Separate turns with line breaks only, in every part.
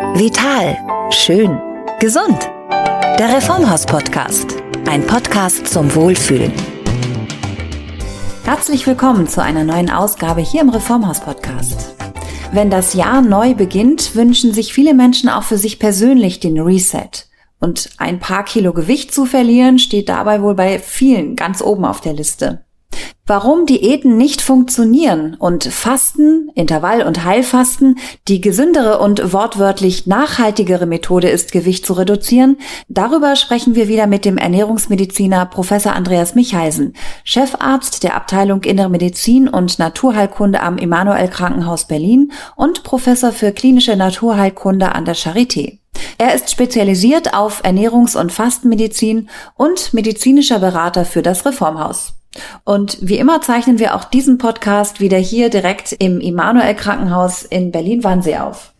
Vital. Schön. Gesund. Der Reformhaus-Podcast. Ein Podcast zum Wohlfühlen. Herzlich willkommen zu einer neuen Ausgabe hier im Reformhaus-Podcast. Wenn das Jahr neu beginnt, wünschen sich viele Menschen auch für sich persönlich den Reset. Und ein paar Kilo Gewicht zu verlieren, steht dabei wohl bei vielen ganz oben auf der Liste. Warum Diäten nicht funktionieren und Fasten, Intervall- und Heilfasten die gesündere und wortwörtlich nachhaltigere Methode ist, Gewicht zu reduzieren, darüber sprechen wir wieder mit dem Ernährungsmediziner Professor Andreas Michaisen, Chefarzt der Abteilung Innere Medizin und Naturheilkunde am Emanuel Krankenhaus Berlin und Professor für klinische Naturheilkunde an der Charité. Er ist spezialisiert auf Ernährungs- und Fastenmedizin und medizinischer Berater für das Reformhaus. Und wie immer zeichnen wir auch diesen Podcast wieder hier direkt im Immanuel Krankenhaus in Berlin-Wannsee auf.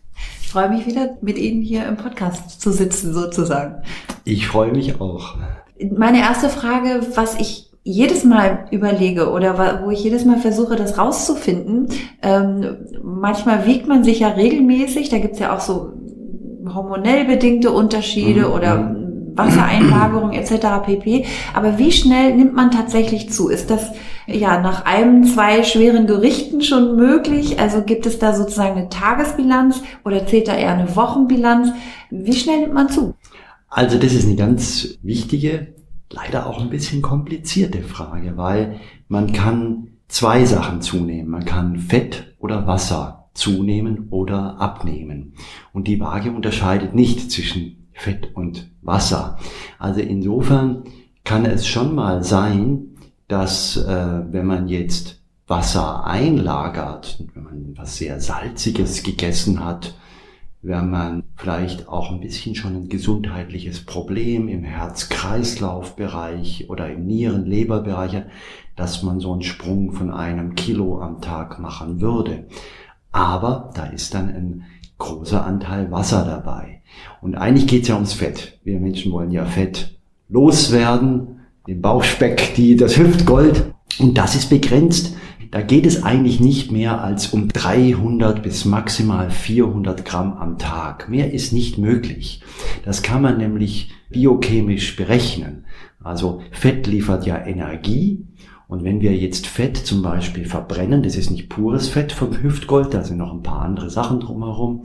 Ich freue mich wieder, mit Ihnen hier im Podcast zu sitzen, sozusagen.
Ich freue mich auch.
Meine erste Frage, was ich jedes Mal überlege oder wo ich jedes Mal versuche, das rauszufinden, ähm, manchmal wiegt man sich ja regelmäßig, da gibt's ja auch so hormonell bedingte Unterschiede mhm. oder mhm. Wassereinlagerung etc. pp. Aber wie schnell nimmt man tatsächlich zu? Ist das ja nach einem, zwei schweren Gerichten schon möglich? Also gibt es da sozusagen eine Tagesbilanz oder zählt da eher eine Wochenbilanz? Wie schnell nimmt man zu?
Also das ist eine ganz wichtige, leider auch ein bisschen komplizierte Frage, weil man kann zwei Sachen zunehmen. Man kann Fett oder Wasser zunehmen oder abnehmen. Und die Waage unterscheidet nicht zwischen Fett und Wasser. Also insofern kann es schon mal sein, dass äh, wenn man jetzt Wasser einlagert, wenn man was sehr Salziges gegessen hat, wenn man vielleicht auch ein bisschen schon ein gesundheitliches Problem im Herz-Kreislauf-Bereich oder im Nieren-Leber-Bereich hat, dass man so einen Sprung von einem Kilo am Tag machen würde. Aber da ist dann ein großer Anteil Wasser dabei. Und eigentlich geht es ja ums Fett. Wir Menschen wollen ja Fett loswerden, den Bauchspeck, die, das Hüftgold. Und das ist begrenzt. Da geht es eigentlich nicht mehr als um 300 bis maximal 400 Gramm am Tag. Mehr ist nicht möglich. Das kann man nämlich biochemisch berechnen. Also Fett liefert ja Energie. Und wenn wir jetzt Fett zum Beispiel verbrennen, das ist nicht pures Fett vom Hüftgold, da sind noch ein paar andere Sachen drumherum,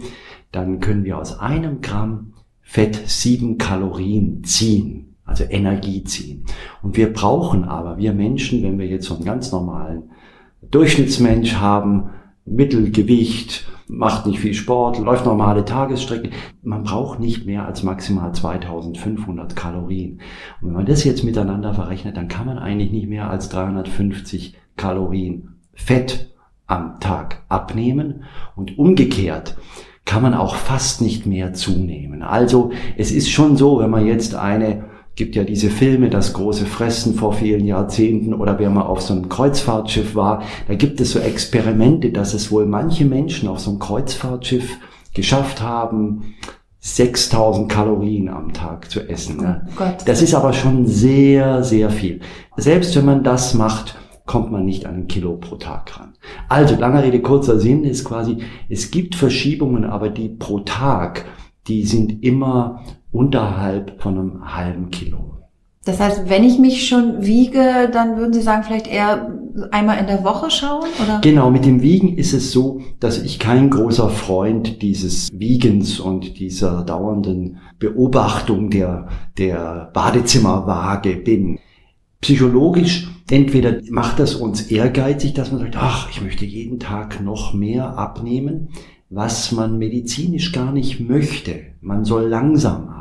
dann können wir aus einem Gramm Fett sieben Kalorien ziehen, also Energie ziehen. Und wir brauchen aber, wir Menschen, wenn wir jetzt so einen ganz normalen Durchschnittsmensch haben, Mittelgewicht, macht nicht viel Sport, läuft normale Tagesstrecke. Man braucht nicht mehr als maximal 2500 Kalorien. Und wenn man das jetzt miteinander verrechnet, dann kann man eigentlich nicht mehr als 350 Kalorien Fett am Tag abnehmen. Und umgekehrt, kann man auch fast nicht mehr zunehmen. Also es ist schon so, wenn man jetzt eine gibt ja diese Filme, das große Fressen vor vielen Jahrzehnten oder wer mal auf so einem Kreuzfahrtschiff war, da gibt es so Experimente, dass es wohl manche Menschen auf so einem Kreuzfahrtschiff geschafft haben, 6000 Kalorien am Tag zu essen. Ne? Oh das ist aber schon sehr, sehr viel. Selbst wenn man das macht, kommt man nicht an ein Kilo pro Tag ran. Also, langer Rede, kurzer Sinn ist quasi, es gibt Verschiebungen, aber die pro Tag, die sind immer unterhalb von einem halben Kilo.
Das heißt, wenn ich mich schon wiege, dann würden Sie sagen, vielleicht eher einmal in der Woche schauen? Oder?
Genau, mit dem Wiegen ist es so, dass ich kein großer Freund dieses Wiegens und dieser dauernden Beobachtung der, der Badezimmerwaage bin. Psychologisch entweder macht das uns ehrgeizig, dass man sagt, ach, ich möchte jeden Tag noch mehr abnehmen, was man medizinisch gar nicht möchte. Man soll langsam.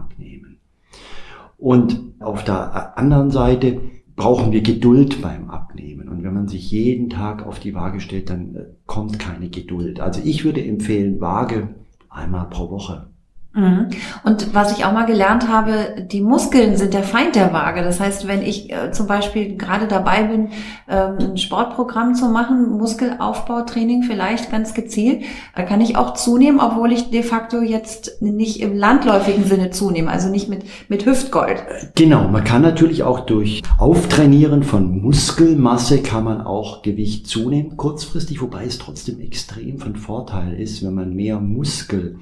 Und auf der anderen Seite brauchen wir Geduld beim Abnehmen. Und wenn man sich jeden Tag auf die Waage stellt, dann äh, kommt keine Geduld. Also ich würde empfehlen, Waage einmal pro Woche.
Mhm. Und was ich auch mal gelernt habe, die Muskeln sind der Feind der Waage. Das heißt, wenn ich äh, zum Beispiel gerade dabei bin, ähm, ein Sportprogramm zu machen, Muskelaufbautraining vielleicht ganz gezielt, da kann ich auch zunehmen, obwohl ich de facto jetzt nicht im landläufigen Sinne zunehme, also nicht mit, mit Hüftgold.
Genau, man kann natürlich auch durch Auftrainieren von Muskelmasse kann man auch Gewicht zunehmen, kurzfristig, wobei es trotzdem extrem von Vorteil ist, wenn man mehr Muskel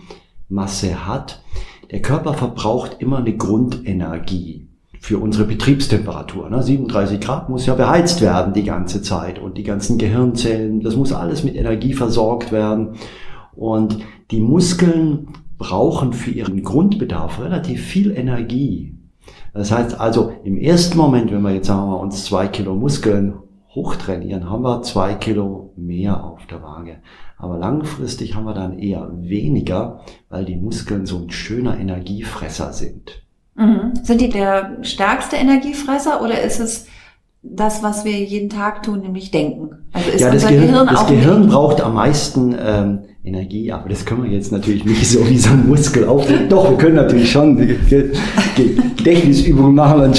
Masse hat. Der Körper verbraucht immer eine Grundenergie für unsere Betriebstemperatur. Ne? 37 Grad muss ja beheizt werden die ganze Zeit und die ganzen Gehirnzellen, das muss alles mit Energie versorgt werden. Und die Muskeln brauchen für ihren Grundbedarf relativ viel Energie. Das heißt also, im ersten Moment, wenn wir jetzt sagen wir uns zwei Kilo Muskeln hochtrainieren, haben wir zwei Kilo mehr auf der Waage. Aber langfristig haben wir dann eher weniger, weil die Muskeln so ein schöner Energiefresser sind.
Mhm. Sind die der stärkste Energiefresser oder ist es das, was wir jeden Tag tun, nämlich denken?
Also ist ja, das Gehirn, Gehirn das Gehirn braucht am meisten ähm, Energie, aber das können wir jetzt natürlich nicht so wie so ein Muskel aufnehmen. Doch, wir können natürlich schon Gedächtnisübungen machen,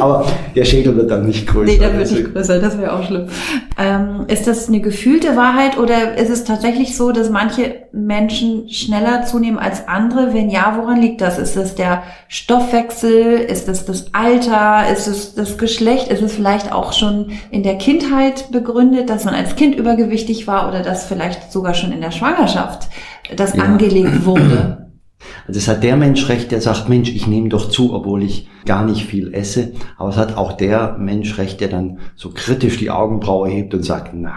aber der Schädel wird dann nicht größer.
Nee, der wird nicht größer, das wäre auch schlimm. Ähm, ist das eine gefühlte Wahrheit oder ist es tatsächlich so, dass manche Menschen schneller zunehmen als andere? Wenn ja, woran liegt das? Ist es der Stoffwechsel? Ist es das Alter? Ist es das Geschlecht? Ist es vielleicht auch schon in der Kindheit begründet, dass man als Kind übergewichtig war oder das vielleicht sogar schon in der Schwangerschaft Schwangerschaft das ja. angelegt wurde.
Also es hat der Mensch recht, der sagt, Mensch, ich nehme doch zu, obwohl ich gar nicht viel esse. Aber es hat auch der Mensch recht, der dann so kritisch die Augenbraue hebt und sagt, na,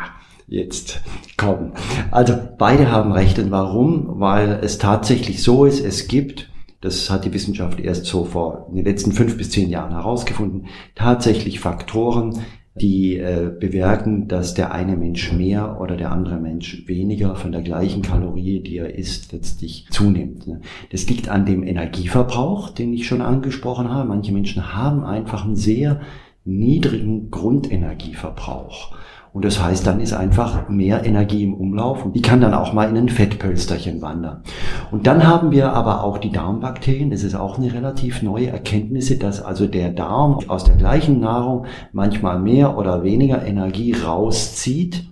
jetzt komm. Also beide haben recht. Und warum? Weil es tatsächlich so ist, es gibt, das hat die Wissenschaft erst so vor in den letzten fünf bis zehn Jahren herausgefunden, tatsächlich Faktoren, die äh, bewirken, dass der eine Mensch mehr oder der andere Mensch weniger von der gleichen Kalorie, die er isst, letztlich zunimmt. Ne? Das liegt an dem Energieverbrauch, den ich schon angesprochen habe. Manche Menschen haben einfach einen sehr niedrigen Grundenergieverbrauch. Und das heißt, dann ist einfach mehr Energie im Umlauf und die kann dann auch mal in ein Fettpölsterchen wandern. Und dann haben wir aber auch die Darmbakterien. Das ist auch eine relativ neue Erkenntnis, dass also der Darm aus der gleichen Nahrung manchmal mehr oder weniger Energie rauszieht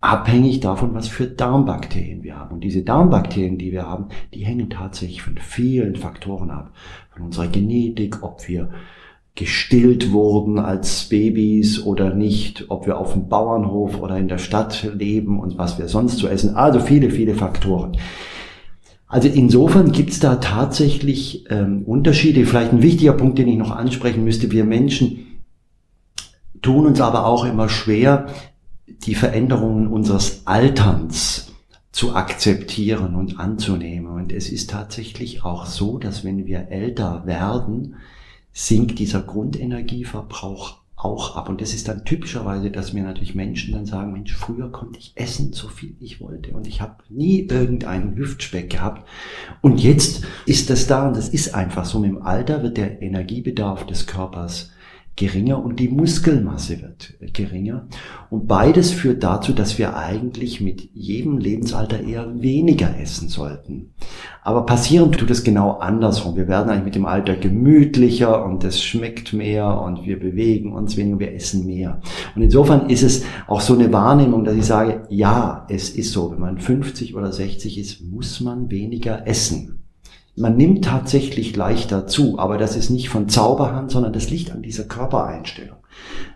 abhängig davon, was für Darmbakterien wir haben. Und diese Darmbakterien, die wir haben, die hängen tatsächlich von vielen Faktoren ab. Von unserer Genetik, ob wir gestillt wurden als Babys oder nicht, ob wir auf dem Bauernhof oder in der Stadt leben und was wir sonst zu essen. Also viele, viele Faktoren. Also insofern gibt es da tatsächlich ähm, Unterschiede. Vielleicht ein wichtiger Punkt, den ich noch ansprechen müsste. Wir Menschen tun uns aber auch immer schwer, die Veränderungen unseres Alterns zu akzeptieren und anzunehmen. Und es ist tatsächlich auch so, dass wenn wir älter werden, sinkt dieser Grundenergieverbrauch auch ab. Und das ist dann typischerweise, dass mir natürlich Menschen dann sagen, Mensch, früher konnte ich essen, so viel ich wollte. Und ich habe nie irgendeinen Hüftspeck gehabt. Und jetzt ist das da und das ist einfach so. Mit dem Alter wird der Energiebedarf des Körpers geringer und die Muskelmasse wird geringer. Und beides führt dazu, dass wir eigentlich mit jedem Lebensalter eher weniger essen sollten. Aber passieren tut es genau andersrum. Wir werden eigentlich mit dem Alter gemütlicher und es schmeckt mehr und wir bewegen uns weniger, wir essen mehr. Und insofern ist es auch so eine Wahrnehmung, dass ich sage, ja, es ist so, wenn man 50 oder 60 ist, muss man weniger essen. Man nimmt tatsächlich leichter zu, aber das ist nicht von Zauberhand, sondern das liegt an dieser Körpereinstellung.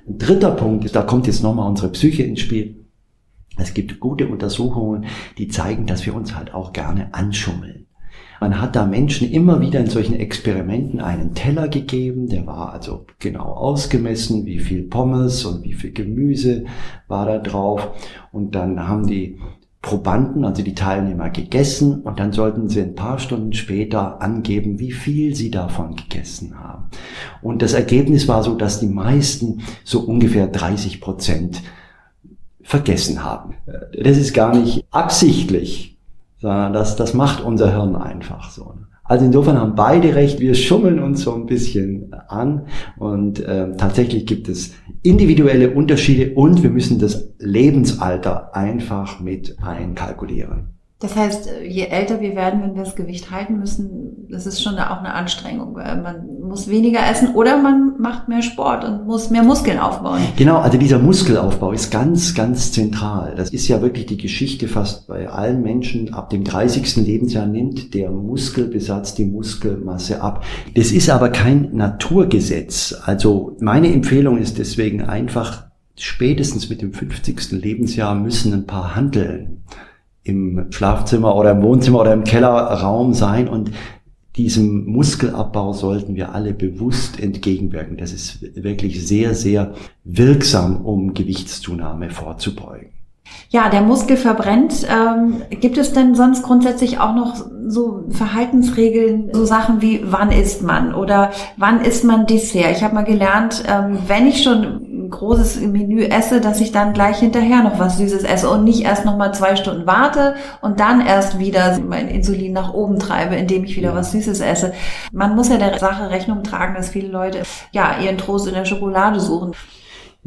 Ein dritter Punkt ist, da kommt jetzt nochmal unsere Psyche ins Spiel. Es gibt gute Untersuchungen, die zeigen, dass wir uns halt auch gerne anschummeln. Man hat da Menschen immer wieder in solchen Experimenten einen Teller gegeben, der war also genau ausgemessen, wie viel Pommes und wie viel Gemüse war da drauf. Und dann haben die Probanden, also die Teilnehmer, gegessen und dann sollten sie ein paar Stunden später angeben, wie viel sie davon gegessen haben. Und das Ergebnis war so, dass die meisten so ungefähr 30 Prozent vergessen haben. Das ist gar nicht absichtlich, sondern das, das macht unser Hirn einfach so. Also insofern haben beide recht, wir schummeln uns so ein bisschen an und äh, tatsächlich gibt es individuelle Unterschiede und wir müssen das Lebensalter einfach mit einkalkulieren.
Das heißt, je älter wir werden, wenn wir das Gewicht halten müssen, das ist schon auch eine Anstrengung. Man muss weniger essen oder man macht mehr Sport und muss mehr Muskeln aufbauen.
Genau, also dieser Muskelaufbau ist ganz, ganz zentral. Das ist ja wirklich die Geschichte fast bei allen Menschen. Ab dem 30. Lebensjahr nimmt der Muskelbesatz die Muskelmasse ab. Das ist aber kein Naturgesetz. Also meine Empfehlung ist deswegen einfach, spätestens mit dem 50. Lebensjahr müssen ein paar Handeln im Schlafzimmer oder im Wohnzimmer oder im Kellerraum sein und diesem Muskelabbau sollten wir alle bewusst entgegenwirken. Das ist wirklich sehr, sehr wirksam, um Gewichtszunahme vorzubeugen.
Ja, der Muskel verbrennt. Ähm, gibt es denn sonst grundsätzlich auch noch so Verhaltensregeln, so Sachen wie wann isst man oder wann isst man Dessert? Ich habe mal gelernt, ähm, wenn ich schon ein großes Menü esse, dass ich dann gleich hinterher noch was Süßes esse und nicht erst noch mal zwei Stunden warte und dann erst wieder mein Insulin nach oben treibe, indem ich wieder was Süßes esse. Man muss ja der Sache Rechnung tragen, dass viele Leute ja ihren Trost in der Schokolade suchen.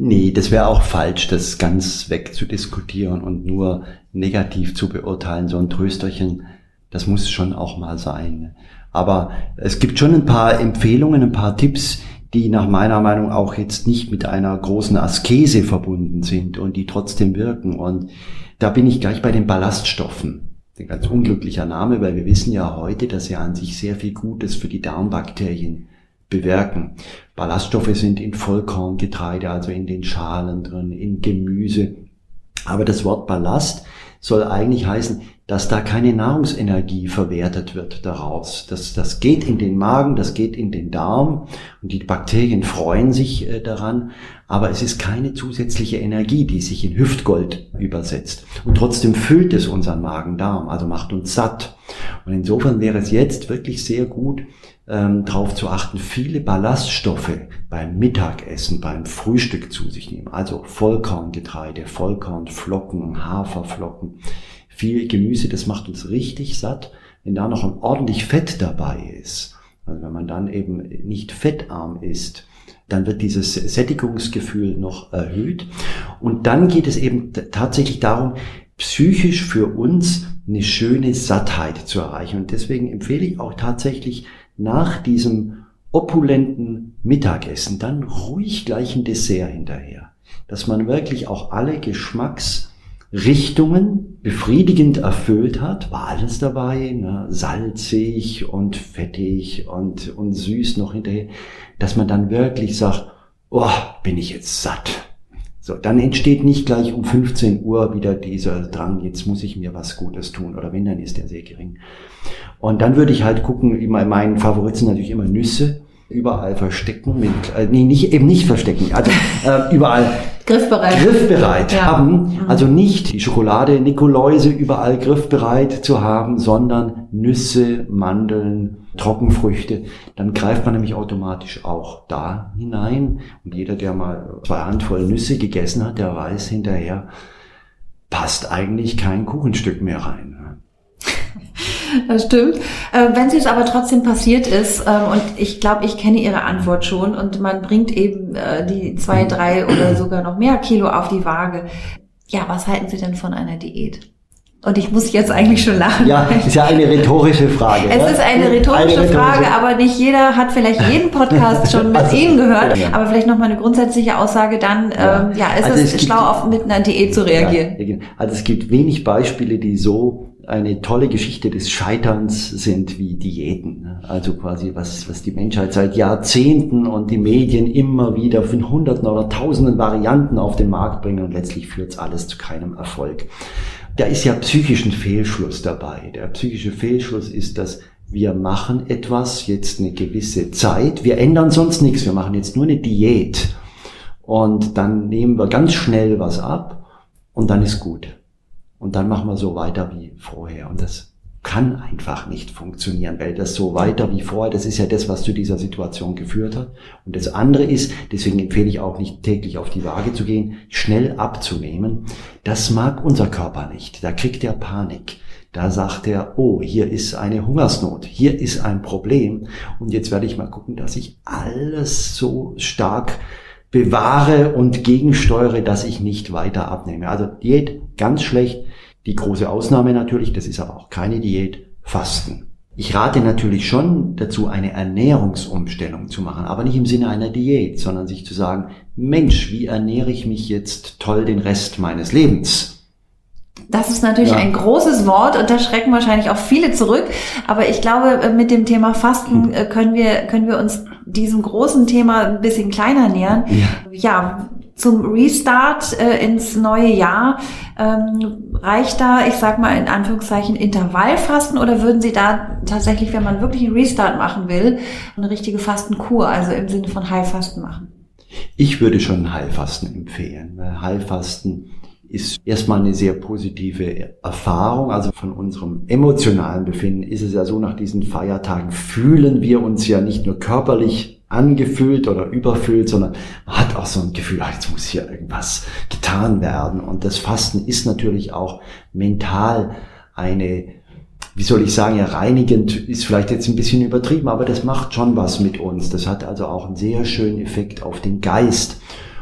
Nee, das wäre auch falsch, das ganz wegzudiskutieren und nur negativ zu beurteilen. So ein Trösterchen, das muss schon auch mal sein. Aber es gibt schon ein paar Empfehlungen, ein paar Tipps, die nach meiner Meinung auch jetzt nicht mit einer großen Askese verbunden sind und die trotzdem wirken. Und da bin ich gleich bei den Ballaststoffen. Ein ganz unglücklicher Name, weil wir wissen ja heute, dass sie an sich sehr viel Gutes für die Darmbakterien bewirken. Ballaststoffe sind in Vollkorngetreide, also in den Schalen drin, in Gemüse. Aber das Wort Ballast soll eigentlich heißen, dass da keine Nahrungsenergie verwertet wird daraus. Das, das geht in den Magen, das geht in den Darm und die Bakterien freuen sich äh, daran, aber es ist keine zusätzliche Energie, die sich in Hüftgold übersetzt. Und trotzdem füllt es unseren Magen-Darm, also macht uns satt. Und insofern wäre es jetzt wirklich sehr gut, ähm, darauf zu achten, viele Ballaststoffe beim Mittagessen, beim Frühstück zu sich nehmen. Also Vollkorngetreide, Vollkornflocken, Haferflocken, viel Gemüse, das macht uns richtig satt. Wenn da noch ein ordentlich Fett dabei ist, also wenn man dann eben nicht fettarm ist, dann wird dieses Sättigungsgefühl noch erhöht. Und dann geht es eben tatsächlich darum, psychisch für uns eine schöne Sattheit zu erreichen. Und deswegen empfehle ich auch tatsächlich nach diesem opulenten Mittagessen dann ruhig gleich ein Dessert hinterher. Dass man wirklich auch alle Geschmacksrichtungen befriedigend erfüllt hat, war alles dabei, ne? salzig und fettig und, und süß noch hinterher, dass man dann wirklich sagt, oh, bin ich jetzt satt. So, dann entsteht nicht gleich um 15 Uhr wieder dieser Drang, jetzt muss ich mir was Gutes tun, oder wenn, dann ist der sehr gering. Und dann würde ich halt gucken, immer mein Favorit sind natürlich immer Nüsse, überall verstecken, mit, äh, nee, nicht, eben nicht verstecken, also äh, überall
griffbereit,
griffbereit ja. haben. Mhm. Also nicht die Schokolade Nikoläuse überall griffbereit zu haben, sondern Nüsse, Mandeln, Trockenfrüchte. Dann greift man nämlich automatisch auch da hinein. Und jeder, der mal zwei Handvoll Nüsse gegessen hat, der weiß hinterher, passt eigentlich kein Kuchenstück mehr rein.
Das stimmt. Äh, wenn es aber trotzdem passiert ist, äh, und ich glaube, ich kenne Ihre Antwort schon, und man bringt eben äh, die zwei, drei oder sogar noch mehr Kilo auf die Waage. Ja, was halten Sie denn von einer Diät? Und ich muss jetzt eigentlich schon lachen.
Ja, ist ja eine rhetorische Frage.
Es ne? ist eine rhetorische, eine rhetorische, Frage, aber nicht jeder hat vielleicht jeden Podcast schon mit also, Ihnen gehört. Ja. Aber vielleicht nochmal eine grundsätzliche Aussage dann, ja, ähm, ja ist also es, es schlau, auf mit einer Diät zu reagieren?
Ja, also es gibt wenig Beispiele, die so eine tolle Geschichte des Scheiterns sind wie Diäten. Ne? Also quasi was, was die Menschheit seit Jahrzehnten und die Medien immer wieder von Hunderten oder Tausenden Varianten auf den Markt bringen und letztlich führt es alles zu keinem Erfolg. Da ist ja psychischen Fehlschluss dabei. Der psychische Fehlschluss ist, dass wir machen etwas jetzt eine gewisse Zeit, wir ändern sonst nichts, wir machen jetzt nur eine Diät und dann nehmen wir ganz schnell was ab und dann ist gut. Und dann machen wir so weiter wie vorher. Und das kann einfach nicht funktionieren, weil das so weiter wie vorher, das ist ja das, was zu dieser Situation geführt hat. Und das andere ist, deswegen empfehle ich auch nicht täglich auf die Waage zu gehen, schnell abzunehmen. Das mag unser Körper nicht. Da kriegt er Panik. Da sagt er, oh, hier ist eine Hungersnot, hier ist ein Problem. Und jetzt werde ich mal gucken, dass ich alles so stark bewahre und gegensteuere, dass ich nicht weiter abnehme. Also Diät ganz schlecht. Die große Ausnahme natürlich, das ist aber auch keine Diät, Fasten. Ich rate natürlich schon dazu, eine Ernährungsumstellung zu machen, aber nicht im Sinne einer Diät, sondern sich zu sagen, Mensch, wie ernähre ich mich jetzt toll den Rest meines Lebens?
Das ist natürlich ja. ein großes Wort und da schrecken wahrscheinlich auch viele zurück. Aber ich glaube, äh, mit dem Thema Fasten hm. äh, können wir, können wir uns diesem großen Thema ein bisschen kleiner nähern. Ja, ja zum Restart äh, ins neue Jahr. Ähm, reicht da, ich sag mal in Anführungszeichen, Intervallfasten oder würden Sie da tatsächlich, wenn man wirklich einen Restart machen will, eine richtige Fastenkur, also im Sinne von Heilfasten machen?
Ich würde schon Heilfasten empfehlen. Weil Heilfasten ist erstmal eine sehr positive Erfahrung. Also von unserem emotionalen Befinden ist es ja so, nach diesen Feiertagen fühlen wir uns ja nicht nur körperlich angefüllt oder überfüllt, sondern man hat auch so ein Gefühl, ach, jetzt muss hier irgendwas getan werden. Und das Fasten ist natürlich auch mental eine, wie soll ich sagen, ja, reinigend ist vielleicht jetzt ein bisschen übertrieben, aber das macht schon was mit uns. Das hat also auch einen sehr schönen Effekt auf den Geist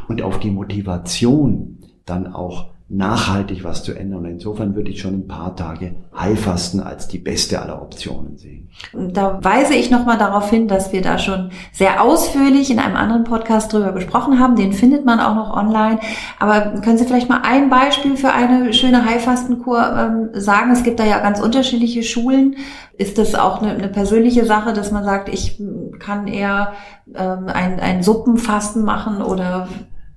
und auf die Motivation, dann auch nachhaltig was zu ändern. Und insofern würde ich schon ein paar Tage Heilfasten als die beste aller Optionen sehen.
Da weise ich nochmal darauf hin, dass wir da schon sehr ausführlich in einem anderen Podcast drüber gesprochen haben. Den findet man auch noch online. Aber können Sie vielleicht mal ein Beispiel für eine schöne Heilfastenkur ähm, sagen? Es gibt da ja ganz unterschiedliche Schulen. Ist das auch eine, eine persönliche Sache, dass man sagt, ich kann eher ähm, ein, ein Suppenfasten machen oder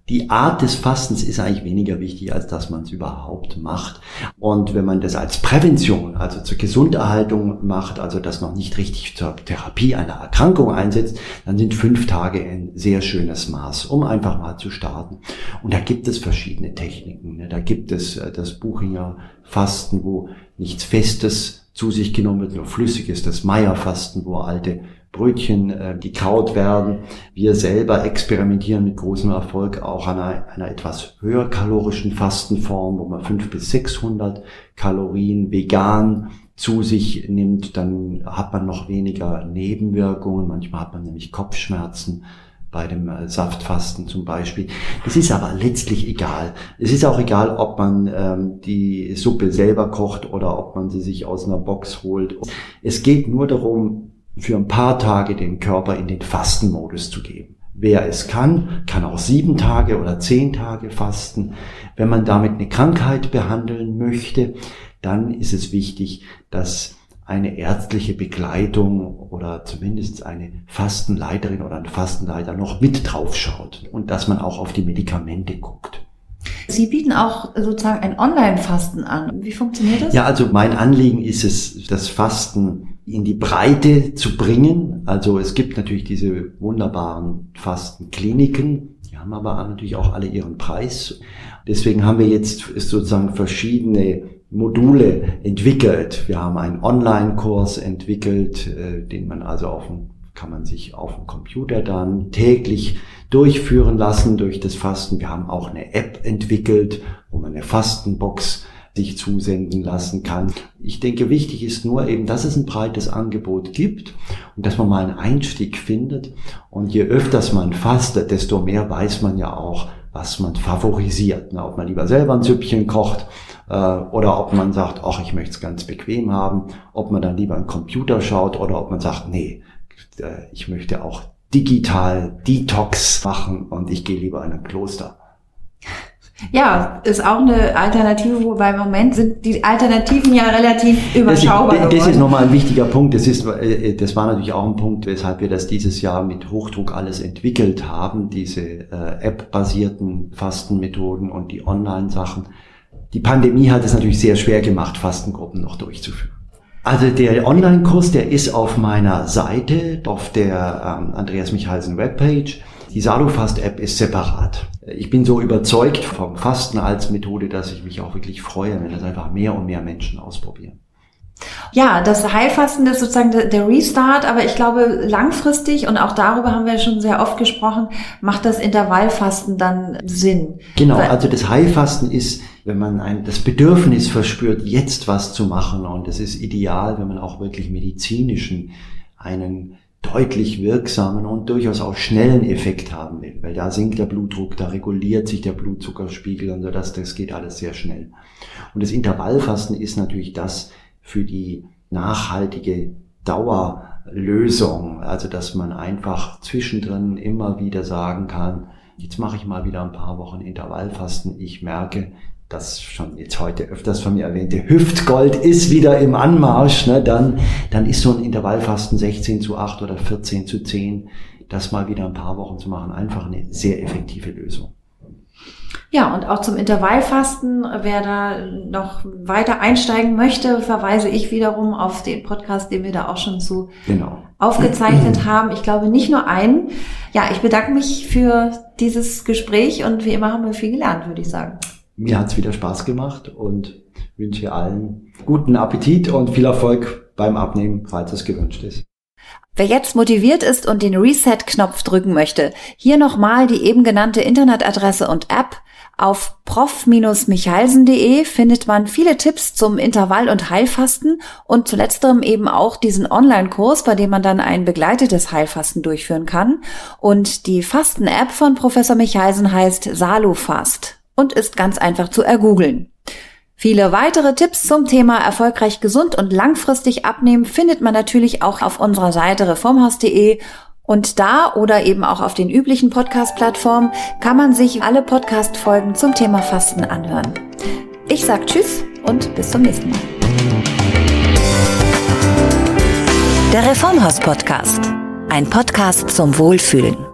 die Art des Fastens ist eigentlich weniger wichtig, als dass man es überhaupt macht. Und wenn man das als Prävention, also zur Gesunderhaltung macht, also das noch nicht richtig zur Therapie einer Erkrankung einsetzt, dann sind fünf Tage ein sehr schönes Maß, um einfach mal zu starten. Und da gibt es verschiedene Techniken. Ne? Da gibt es äh, das Buchinger Fasten, wo nichts Festes zu sich genommen wird, nur Flüssiges, das Meierfasten, wo alte Brötchen äh, gekaut werden. Wir selber experimentieren mit großem Erfolg auch an einer, einer etwas höher kalorischen Fastenform, wo man 500 bis 600 Kalorien vegan zu sich nimmt, dann hat man noch weniger Nebenwirkungen. Manchmal hat man nämlich Kopfschmerzen bei dem äh, Saftfasten zum Beispiel. Das ist aber letztlich egal. Es ist auch egal, ob man ähm, die Suppe selber kocht oder ob man sie sich aus einer Box holt. Es geht nur darum, für ein paar Tage den Körper in den Fastenmodus zu geben. Wer es kann, kann auch sieben Tage oder zehn Tage fasten. Wenn man damit eine Krankheit behandeln möchte, dann ist es wichtig, dass eine ärztliche Begleitung oder zumindest eine Fastenleiterin oder ein Fastenleiter noch mit draufschaut und dass man auch auf die Medikamente guckt.
Sie bieten auch sozusagen ein Online-Fasten an. Wie funktioniert das?
Ja, also mein Anliegen ist es, das Fasten in die Breite zu bringen. Also es gibt natürlich diese wunderbaren Fastenkliniken, die haben aber natürlich auch alle ihren Preis. Deswegen haben wir jetzt sozusagen verschiedene Module entwickelt. Wir haben einen Online-Kurs entwickelt, äh, den man also auf dem, kann man sich auf dem Computer dann täglich durchführen lassen durch das Fasten. Wir haben auch eine App entwickelt, wo man eine Fastenbox sich zusenden lassen kann. Ich denke, wichtig ist nur eben, dass es ein breites Angebot gibt und dass man mal einen Einstieg findet. Und je öfters man fastet, desto mehr weiß man ja auch, was man favorisiert. Ob man lieber selber ein Süppchen kocht äh, oder ob man sagt, ach, ich möchte es ganz bequem haben, ob man dann lieber einen Computer schaut oder ob man sagt, nee, äh, ich möchte auch digital Detox machen und ich gehe lieber in ein Kloster.
Ja, ist auch eine Alternative, wobei im Moment sind die Alternativen ja relativ überschaubar.
Das, ist, das ist nochmal ein wichtiger Punkt. Das, ist, äh, das war natürlich auch ein Punkt, weshalb wir das dieses Jahr mit Hochdruck alles entwickelt haben, diese äh, App-basierten Fastenmethoden und die Online-Sachen. Die Pandemie hat es natürlich sehr schwer gemacht, Fastengruppen noch durchzuführen. Also der Online-Kurs, der ist auf meiner Seite, auf der ähm, Andreas Michalsen Webpage. Die Salofast-App ist separat. Ich bin so überzeugt vom Fasten als Methode, dass ich mich auch wirklich freue, wenn das einfach mehr und mehr Menschen ausprobieren.
Ja, das Heilfasten ist sozusagen der Restart, aber ich glaube langfristig, und auch darüber haben wir schon sehr oft gesprochen, macht das Intervallfasten dann Sinn.
Genau, also das Heilfasten ist, wenn man ein, das Bedürfnis verspürt, jetzt was zu machen, und es ist ideal, wenn man auch wirklich medizinischen, einen deutlich wirksamen und durchaus auch schnellen Effekt haben will, weil da sinkt der Blutdruck, da reguliert sich der Blutzuckerspiegel und so, das, das geht alles sehr schnell. Und das Intervallfasten ist natürlich das, für die nachhaltige Dauerlösung. Also dass man einfach zwischendrin immer wieder sagen kann, jetzt mache ich mal wieder ein paar Wochen Intervallfasten. Ich merke, das schon jetzt heute öfters von mir erwähnte Hüftgold ist wieder im Anmarsch, ne, dann, dann ist so ein Intervallfasten 16 zu 8 oder 14 zu 10, das mal wieder ein paar Wochen zu machen, einfach eine sehr effektive Lösung.
Ja, und auch zum Intervallfasten, wer da noch weiter einsteigen möchte, verweise ich wiederum auf den Podcast, den wir da auch schon so genau. aufgezeichnet haben. Ich glaube nicht nur einen. Ja, ich bedanke mich für dieses Gespräch und wie immer haben wir viel gelernt, würde ich sagen.
Mir hat's wieder Spaß gemacht und wünsche allen guten Appetit und viel Erfolg beim Abnehmen, falls es gewünscht ist.
Wer jetzt motiviert ist und den Reset-Knopf drücken möchte, hier nochmal die eben genannte Internetadresse und App. Auf prof-michalsen.de findet man viele Tipps zum Intervall- und Heilfasten und zuletzterem eben auch diesen Online-Kurs, bei dem man dann ein begleitetes Heilfasten durchführen kann. Und die Fasten-App von Professor Michalsen heißt Salufast und ist ganz einfach zu ergoogeln. Viele weitere Tipps zum Thema erfolgreich gesund und langfristig abnehmen findet man natürlich auch auf unserer Seite reformhaus.de und da oder eben auch auf den üblichen Podcast-Plattformen kann man sich alle Podcast-Folgen zum Thema Fasten anhören. Ich sag Tschüss und bis zum nächsten Mal. Der Reformhaus Podcast. Ein Podcast zum Wohlfühlen.